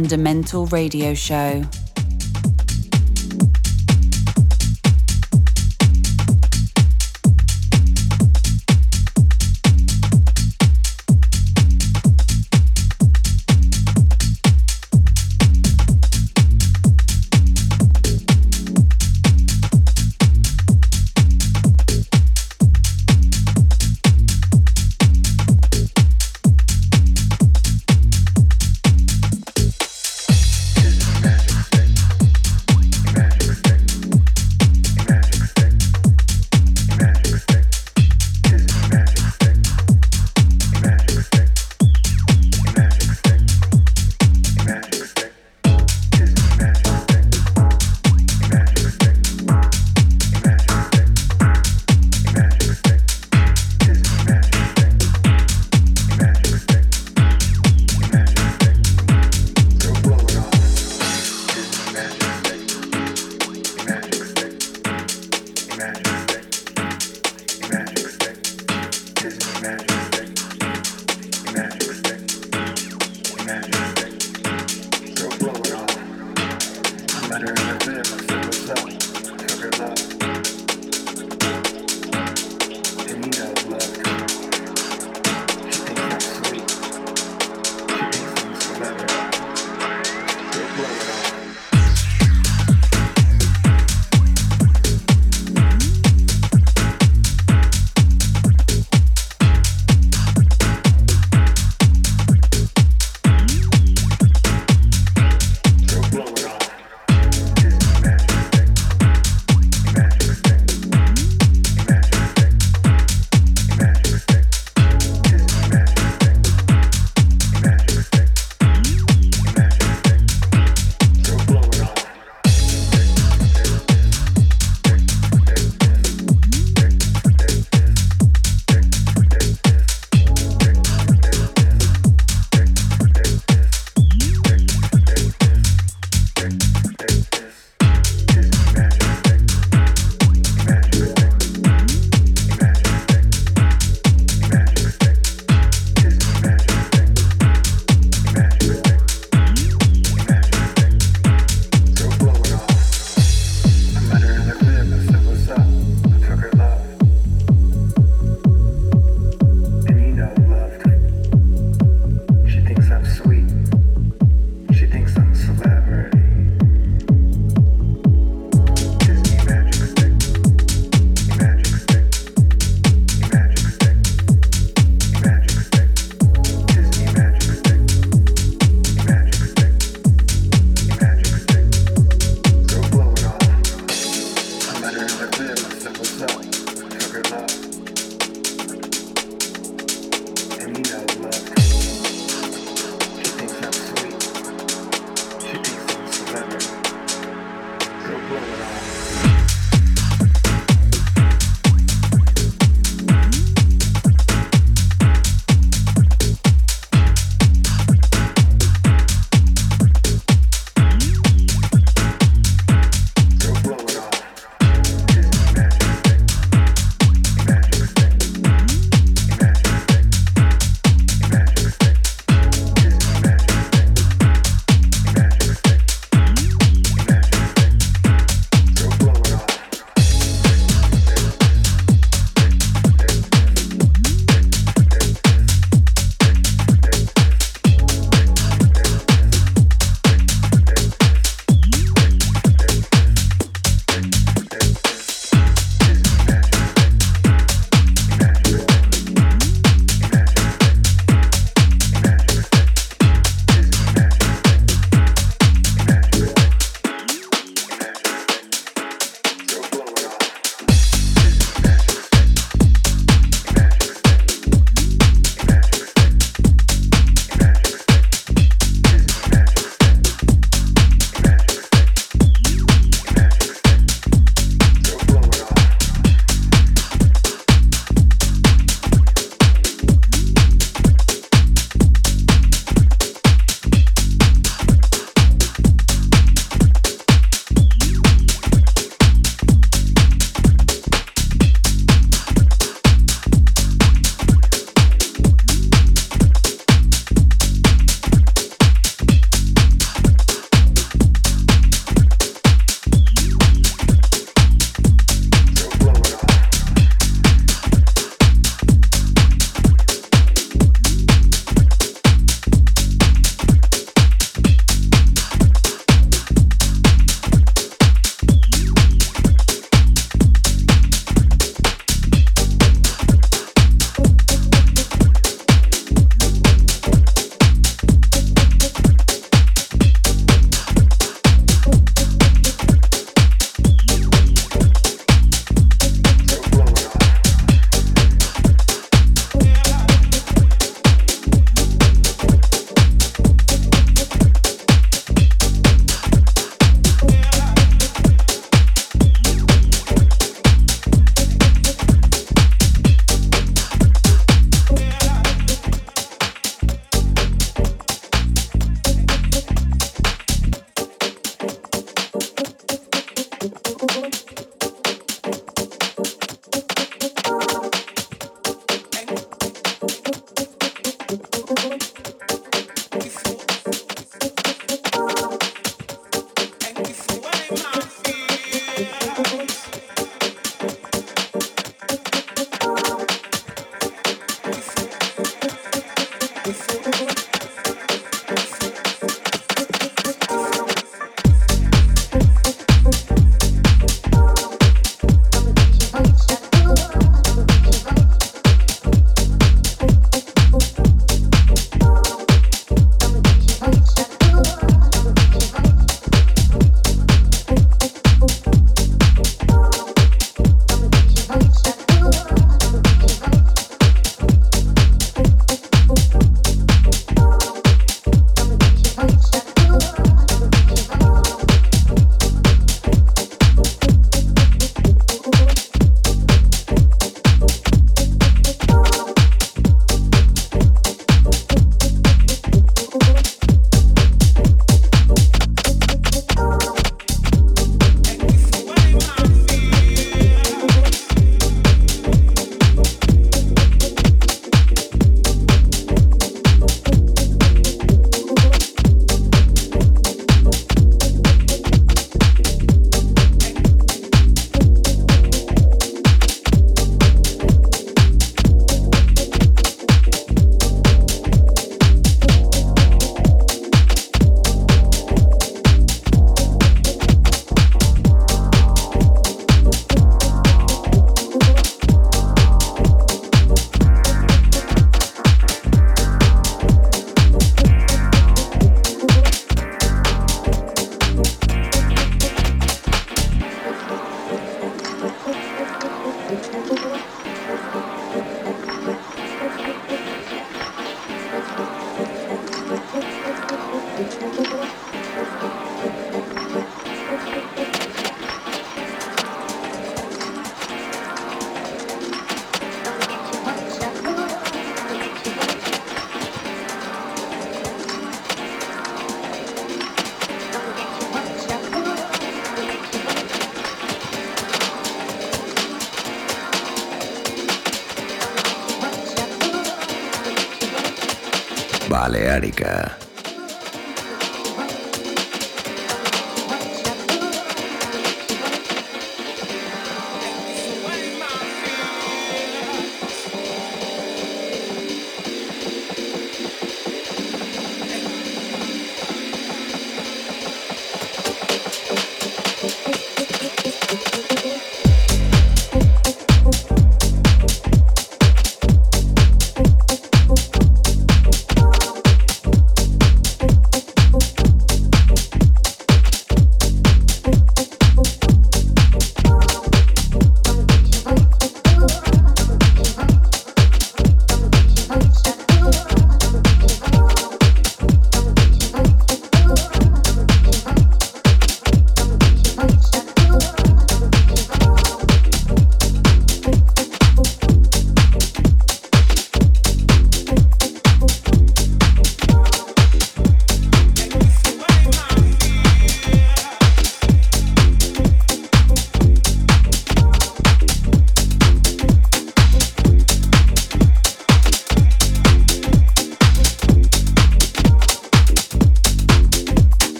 fundamental radio show.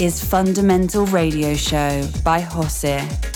Is Fundamental Radio Show by Jose.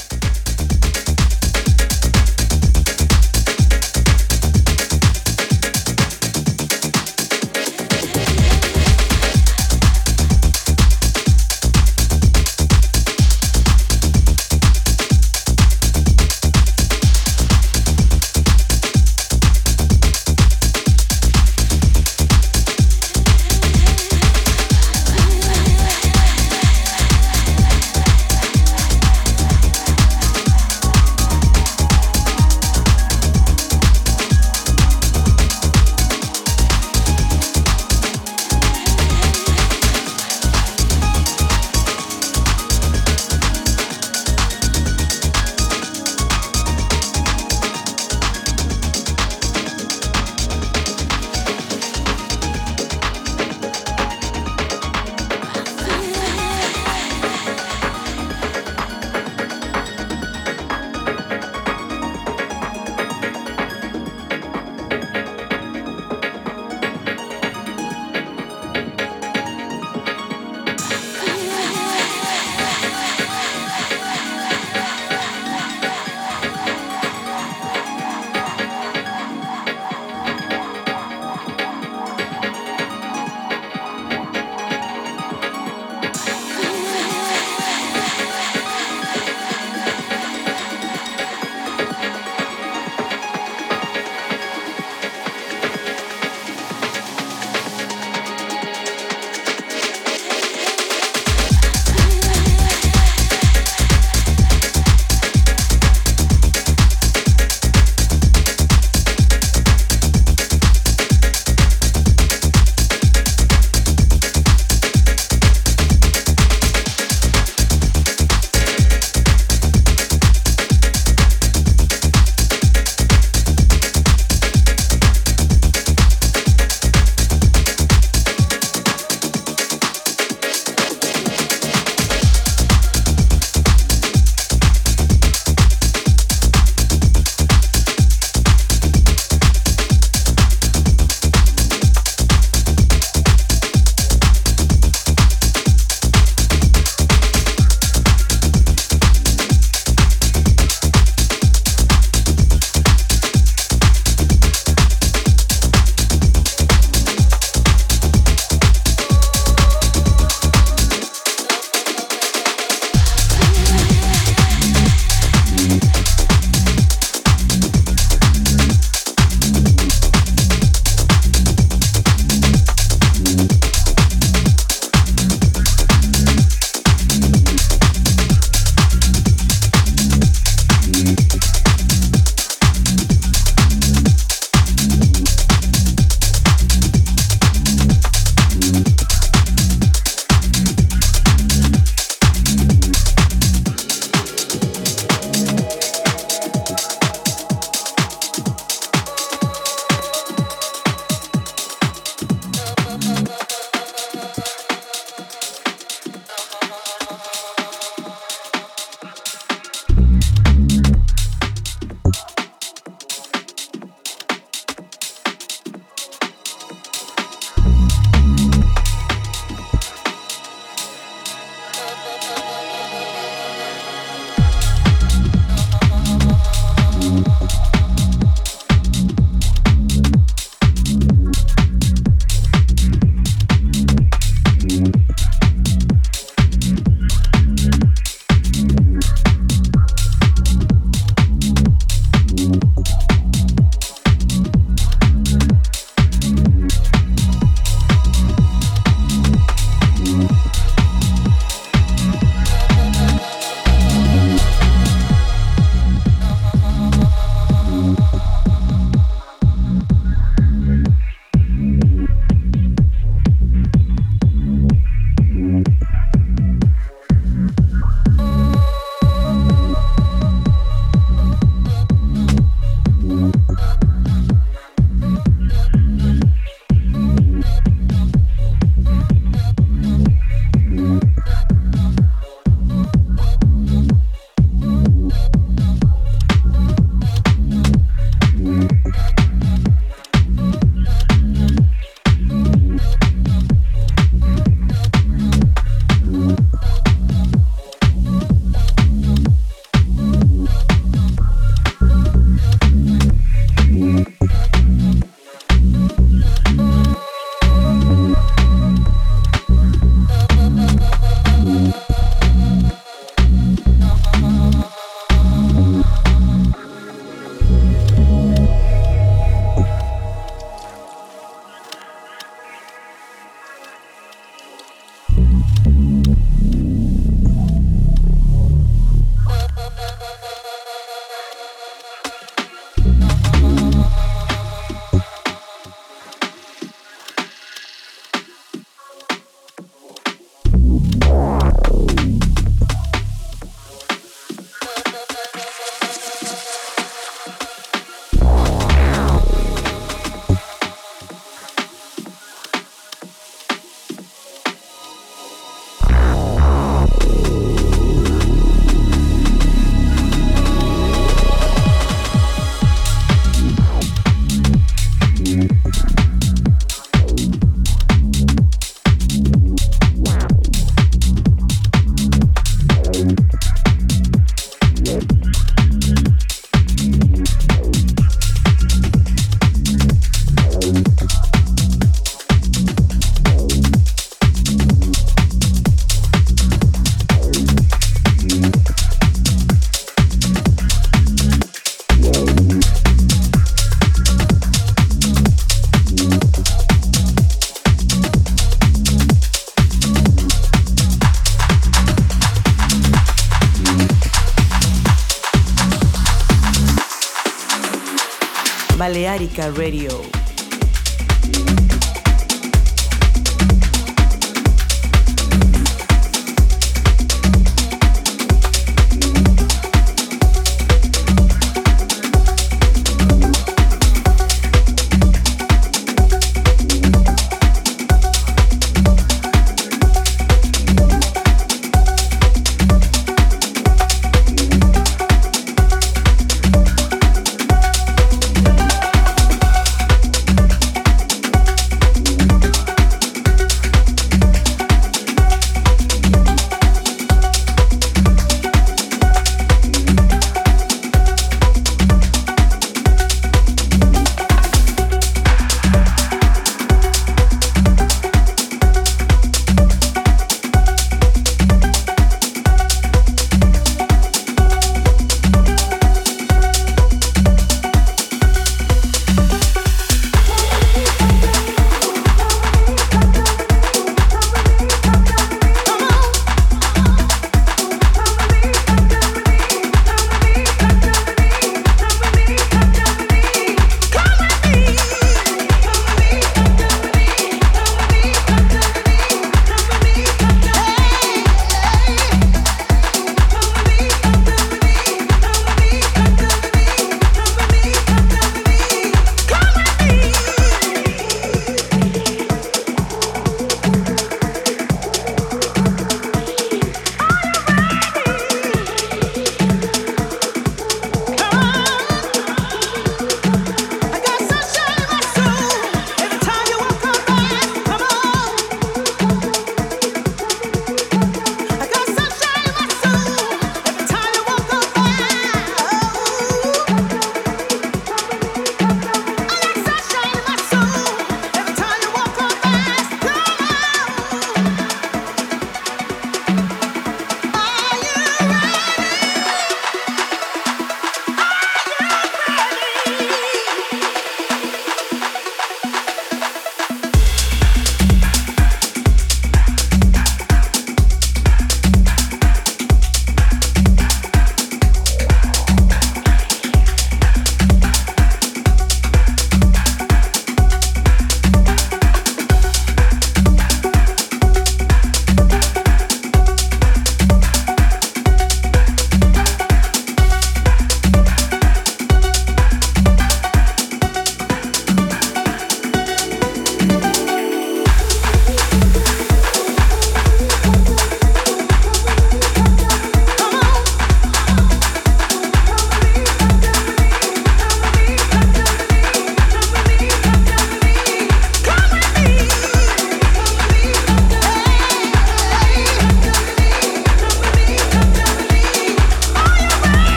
Balearica Radio.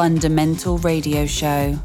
Fundamental Radio Show.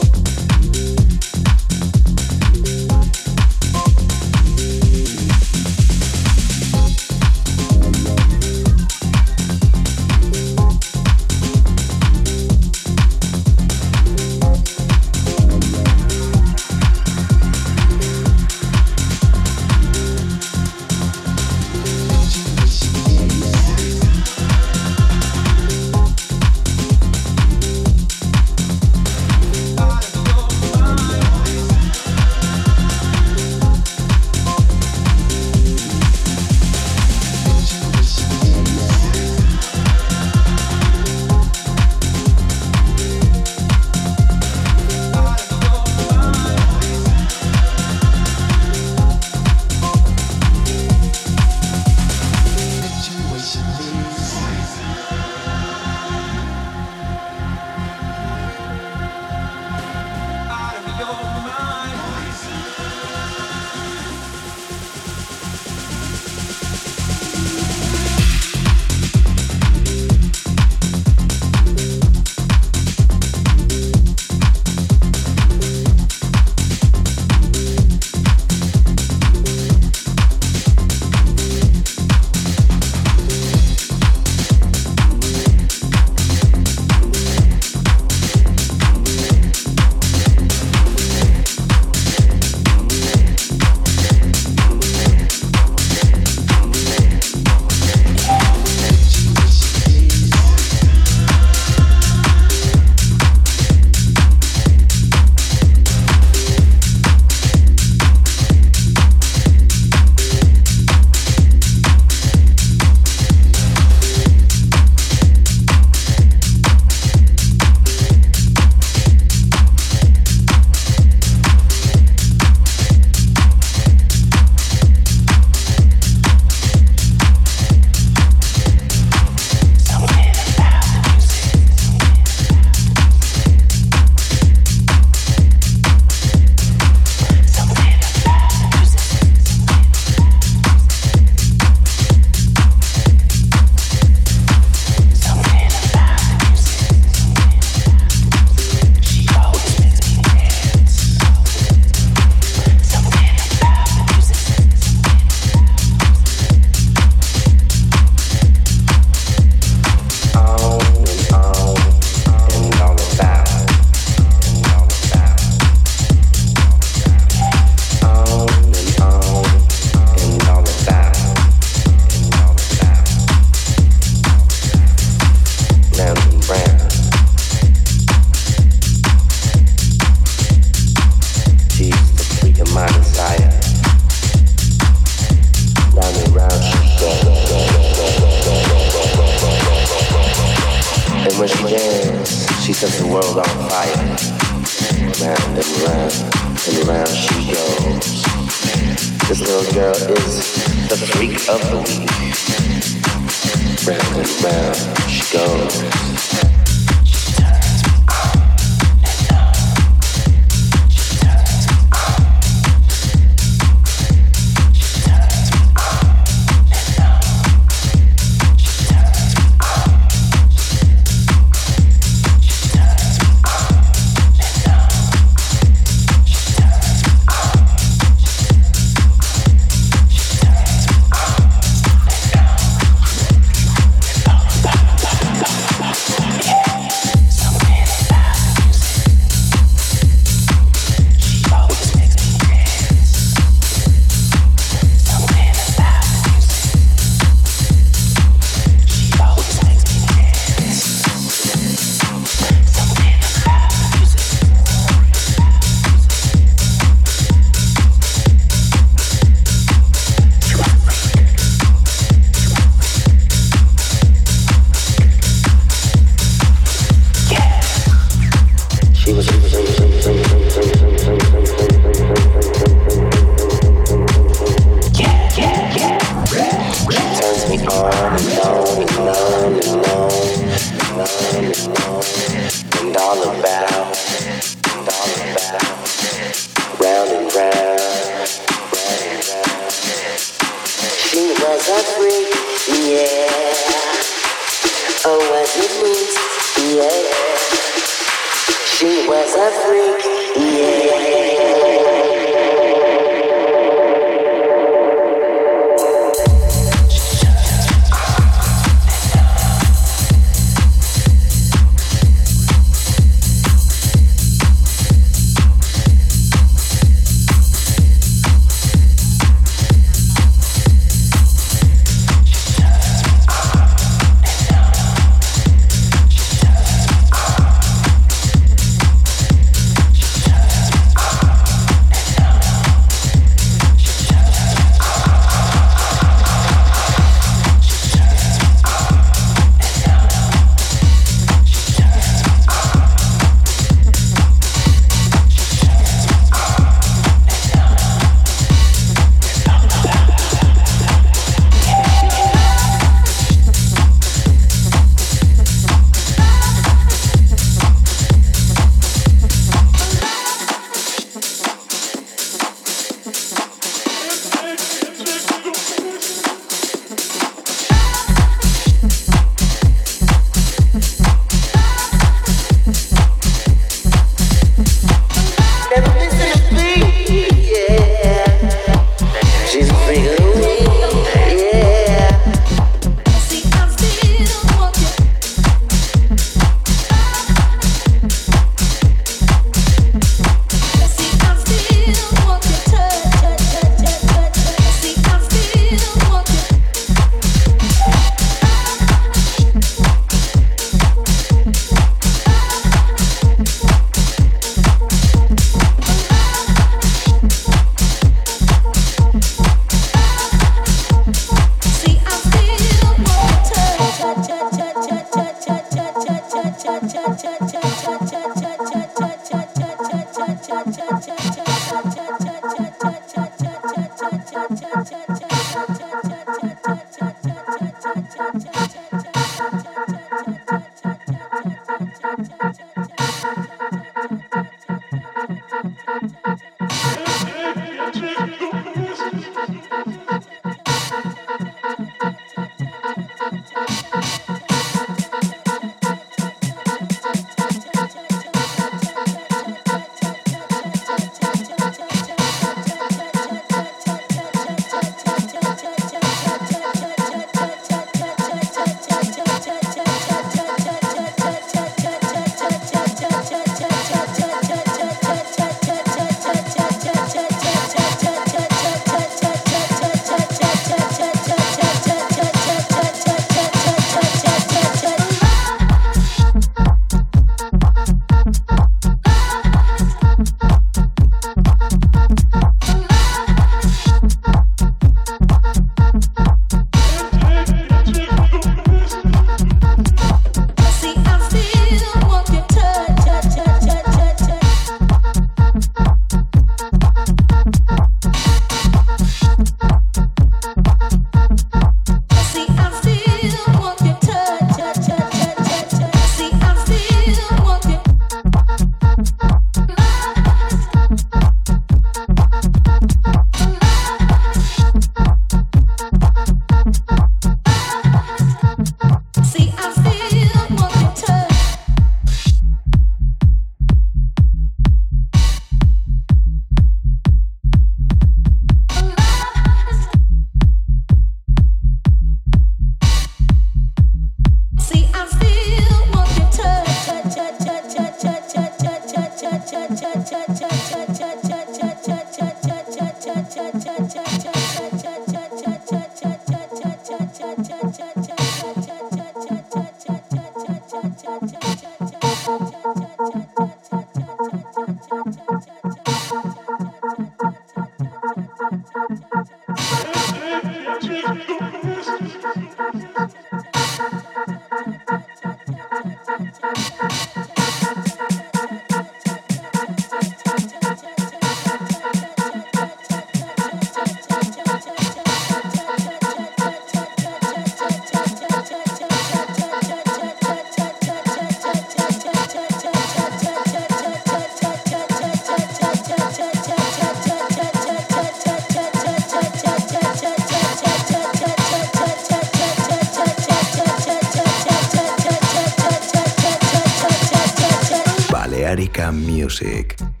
Music.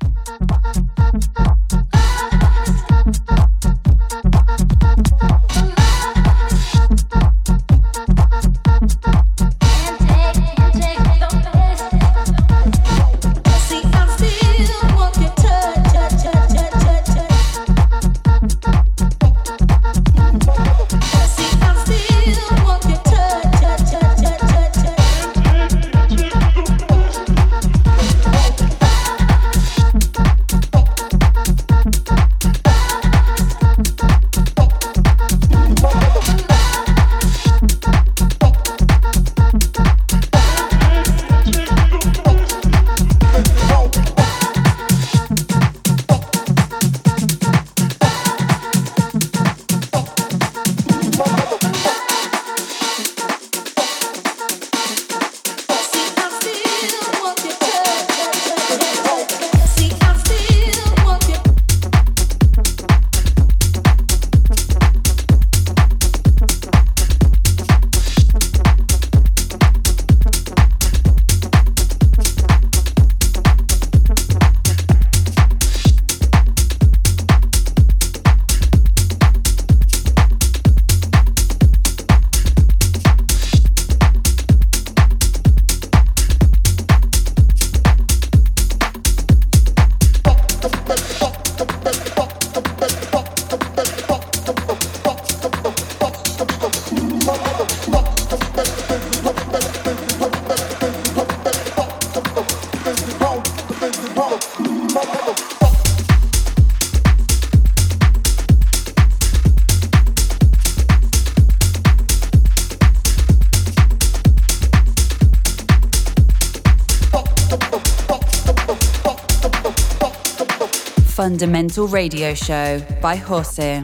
Fundamental Radio Show by Jose.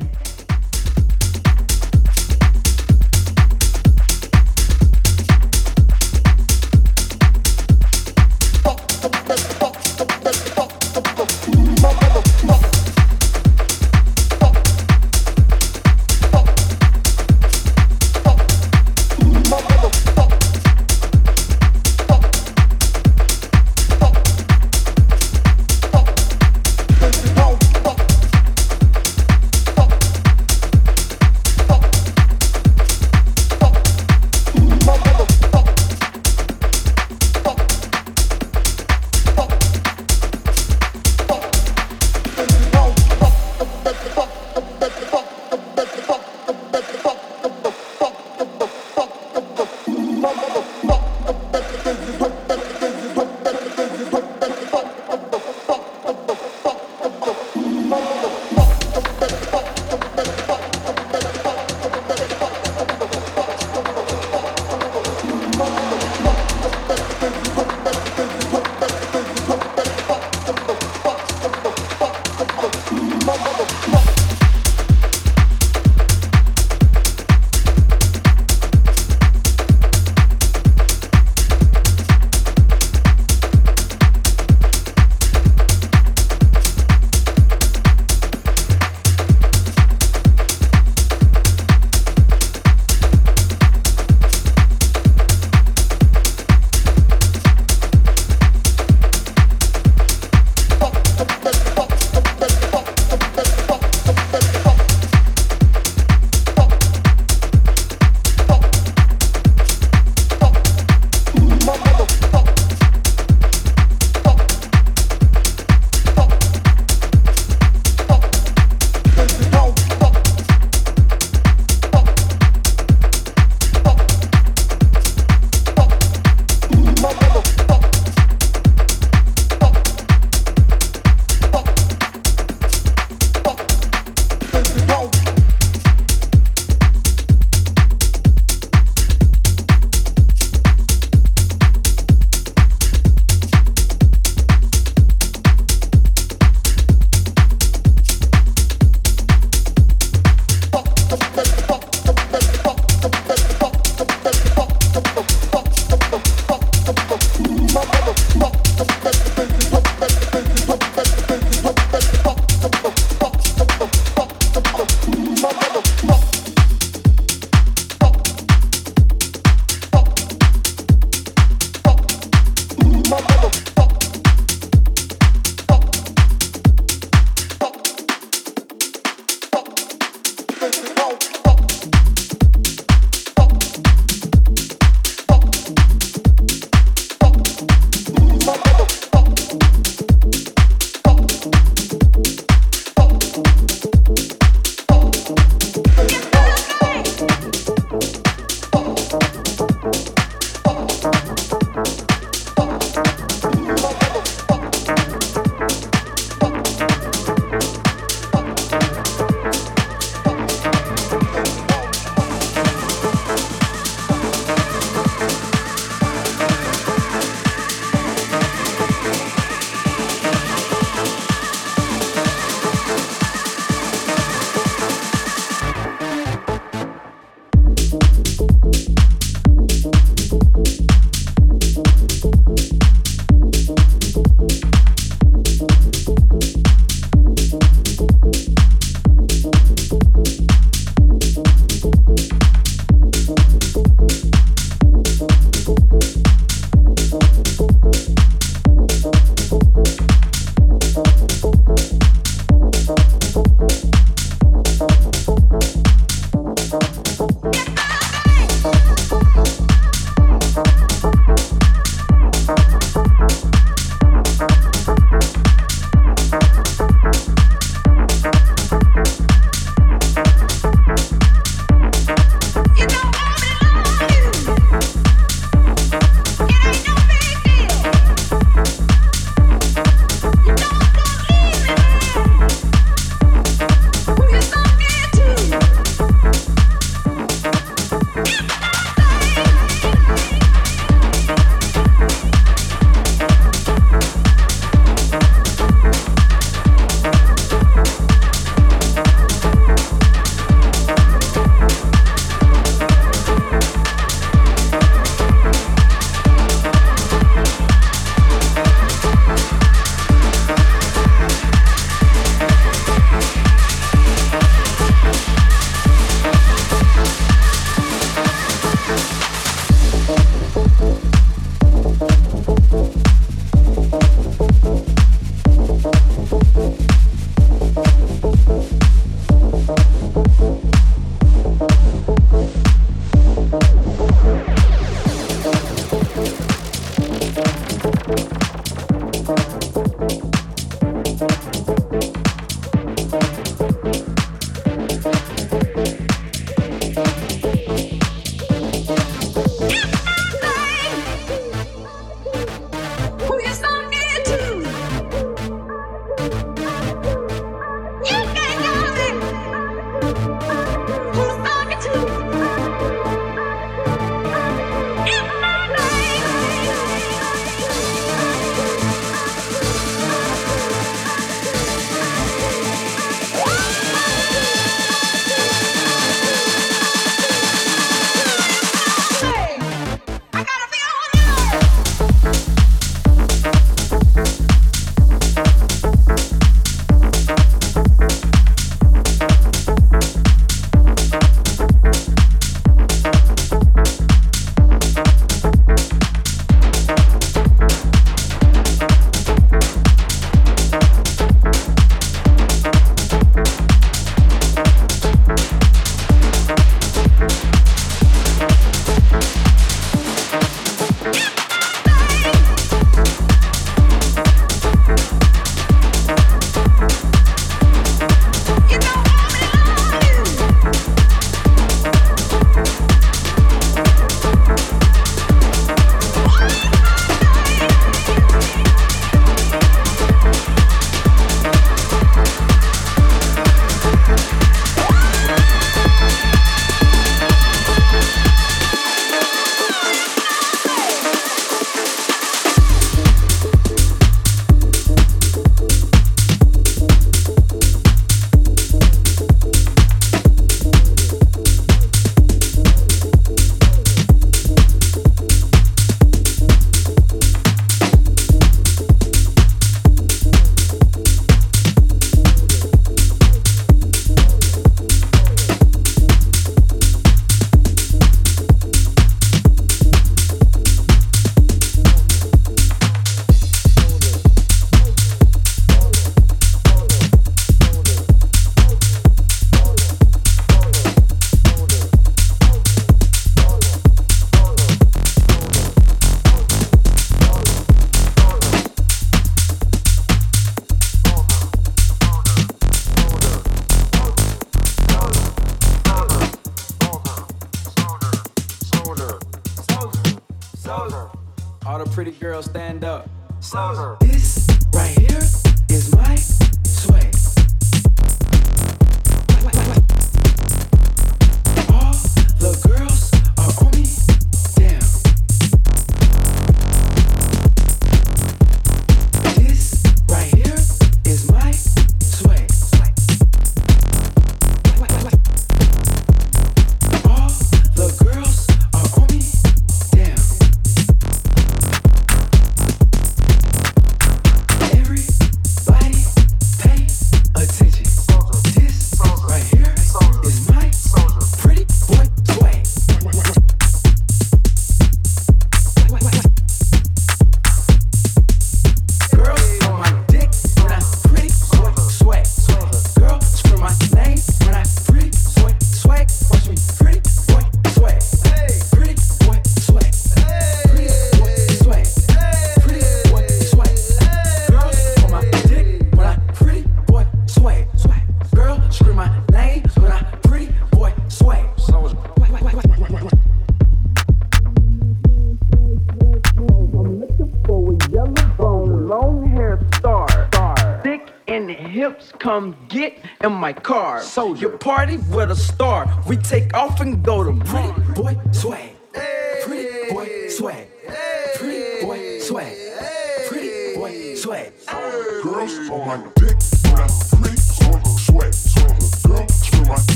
Party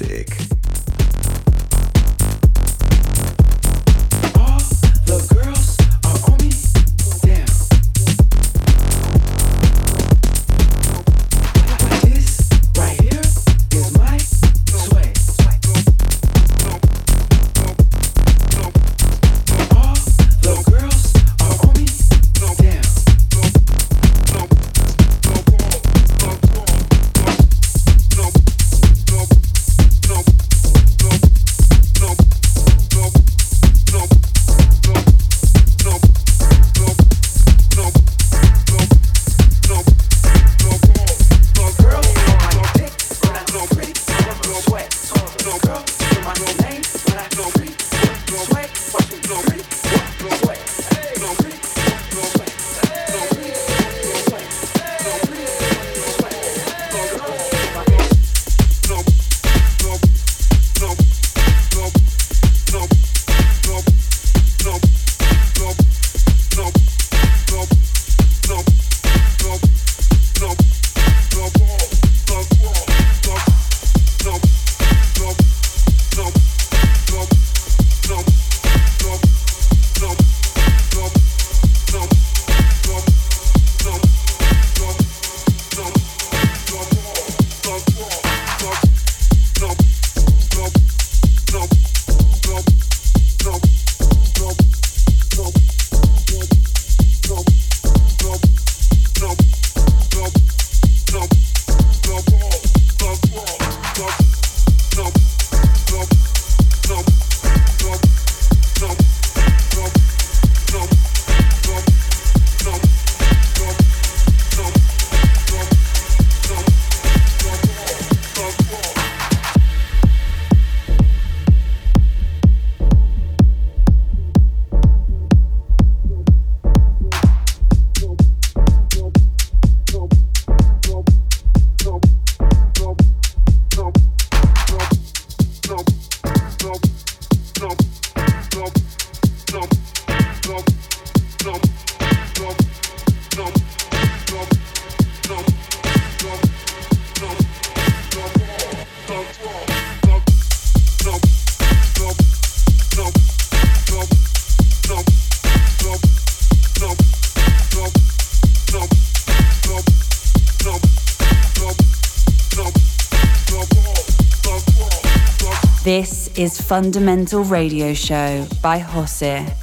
Music. This is Fundamental Radio Show by Jose.